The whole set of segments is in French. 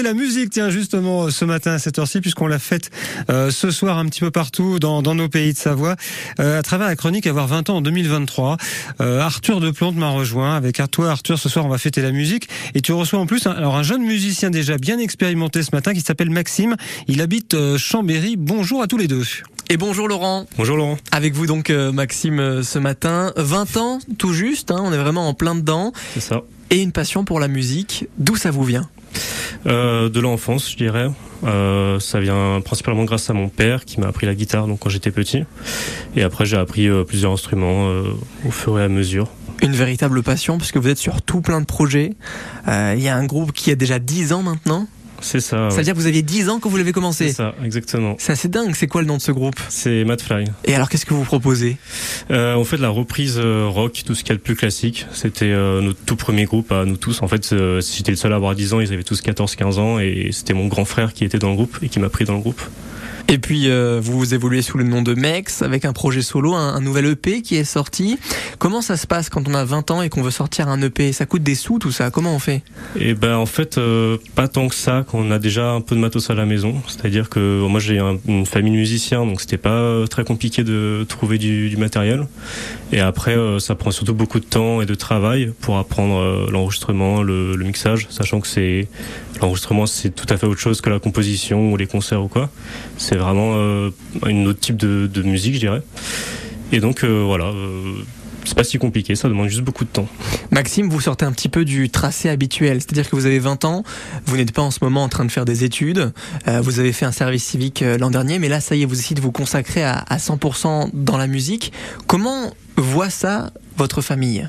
La musique, tiens, justement, ce matin à cette heure-ci, puisqu'on l'a faite euh, ce soir un petit peu partout dans, dans nos pays de Savoie, euh, à travers la chronique Avoir 20 ans en 2023. Euh, Arthur de Plante m'a rejoint. Avec toi, Arthur, ce soir, on va fêter la musique. Et tu reçois en plus un, alors un jeune musicien déjà bien expérimenté ce matin qui s'appelle Maxime. Il habite euh, Chambéry. Bonjour à tous les deux. Et bonjour Laurent. Bonjour Laurent. Avec vous donc euh, Maxime euh, ce matin. 20 ans tout juste, hein, on est vraiment en plein dedans. C'est ça. Et une passion pour la musique. D'où ça vous vient? Euh, de l'enfance, je dirais. Euh, ça vient principalement grâce à mon père qui m'a appris la guitare donc quand j'étais petit. Et après j'ai appris euh, plusieurs instruments au fur et à mesure. Une véritable passion puisque vous êtes sur tout plein de projets. Il y a un groupe qui a déjà 10 ans maintenant. C'est ça. Ça veut dire que vous aviez 10 ans quand vous l'avez C'est commencé. ça, exactement. C'est assez dingue. C'est quoi le nom de ce groupe? C'est Mad Fly. Et alors qu'est-ce que vous proposez? Euh, on fait de la reprise euh, rock, tout ce qu'il y a de plus classique. C'était euh, notre tout premier groupe à nous tous. En fait, euh, j'étais le seul à avoir 10 ans, ils avaient tous 14-15 ans et c'était mon grand frère qui était dans le groupe et qui m'a pris dans le groupe. Et puis euh, vous évoluez sous le nom de Mex avec un projet solo, un, nouvel EP qui est sorti. Comment ça se passe quand on a 20 ans et qu'on veut sortir un EP Ça coûte des sous tout ça Comment on fait? Et ben en fait euh, pas tant que ça qu'on a déjà un peu de matos à la maison. C'est-à-dire que moi j'ai un- une famille de musiciens donc c'était pas euh, très compliqué de trouver du, matériel. Et après euh, ça prend surtout beaucoup de temps et de travail pour apprendre euh, l'enregistrement, le, mixage, sachant que c'est l'enregistrement c'est tout à fait autre chose que la composition ou les concerts ou quoi. Vraiment euh, une autre type de, musique je dirais. Et donc euh, voilà. euh, c'est pas si compliqué, ça demande juste beaucoup de temps. Maxime, vous sortez un petit peu du tracé habituel, c'est-à-dire que vous avez 20 ans, vous n'êtes pas en ce moment en train de faire des études, vous avez fait un service civique l'an dernier, mais là ça y est, vous essayez de vous consacrer à, à 100% dans la musique. Comment voit ça votre famille?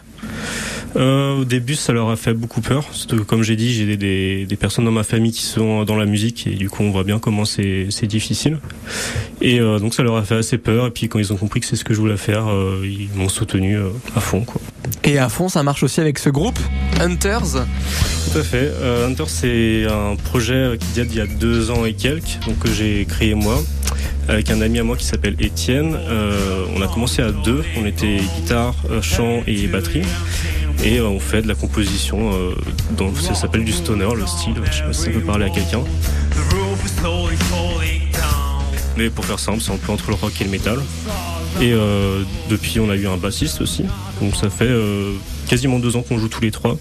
Euh, au début, ça leur a fait beaucoup peur. Surtout que, comme j'ai dit, j'ai des, des, des personnes dans ma famille qui sont dans la musique et du coup, on voit bien comment c'est c'est difficile. Et euh, donc, ça leur a fait assez peur. Et puis, quand ils ont compris que c'est ce que je voulais faire, euh, ils m'ont soutenu euh, à fond. Quoi. Et à fond, ça marche aussi avec ce groupe, Hunters. Tout à fait. Euh, Hunter, c'est un projet qui date d'il y a deux ans et quelques, donc que j'ai créé moi avec un ami à moi qui s'appelle Étienne. Euh, on a commencé à deux. On était guitare, euh, chant et batterie. Et euh, on fait de la composition. Euh, dans, ça s'appelle du stoner, le style. Je sais pas si ça peut parler à quelqu'un. Mais pour faire simple, c'est un peu entre le rock et le métal. Et euh, depuis, on a eu un bassiste aussi. Donc ça fait euh, quasiment deux ans qu'on joue tous les trois,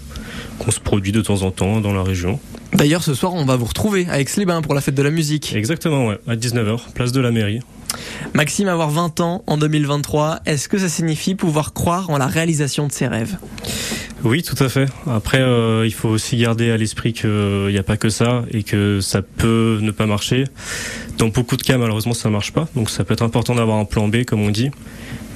qu'on se produit de temps en temps dans la région. D'ailleurs, ce soir, on va vous retrouver à Aix-les-Bains pour la fête de la musique. Exactement, ouais, à 19h, place de la mairie. Maxime, avoir 20 ans en 2023, est-ce que ça signifie pouvoir croire en la réalisation de ses rêves? Oui, tout à fait. Après, euh, il faut aussi garder à l'esprit qu'il n'y a pas que ça et que ça peut ne pas marcher. Dans beaucoup de cas, malheureusement, ça ne marche pas. Donc ça peut être important d'avoir un plan B, comme on dit.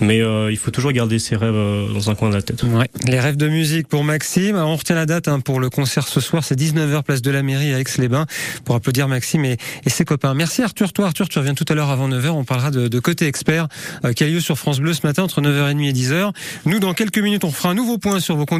Mais euh, il faut toujours garder ses rêves euh, dans un coin de la tête. Les rêves de musique pour Maxime. On retient la date hein, pour le concert ce soir. C'est 19h, place de la mairie à Aix-les-Bains pour applaudir Maxime et, ses copains. Merci Arthur. Toi, Arthur, tu reviens tout à l'heure avant 9h. On parlera de, de Côté Expert euh, qui a lieu sur France Bleu ce matin entre 9h30 et 10h. Nous, dans quelques minutes, on fera un nouveau point sur vos conditions.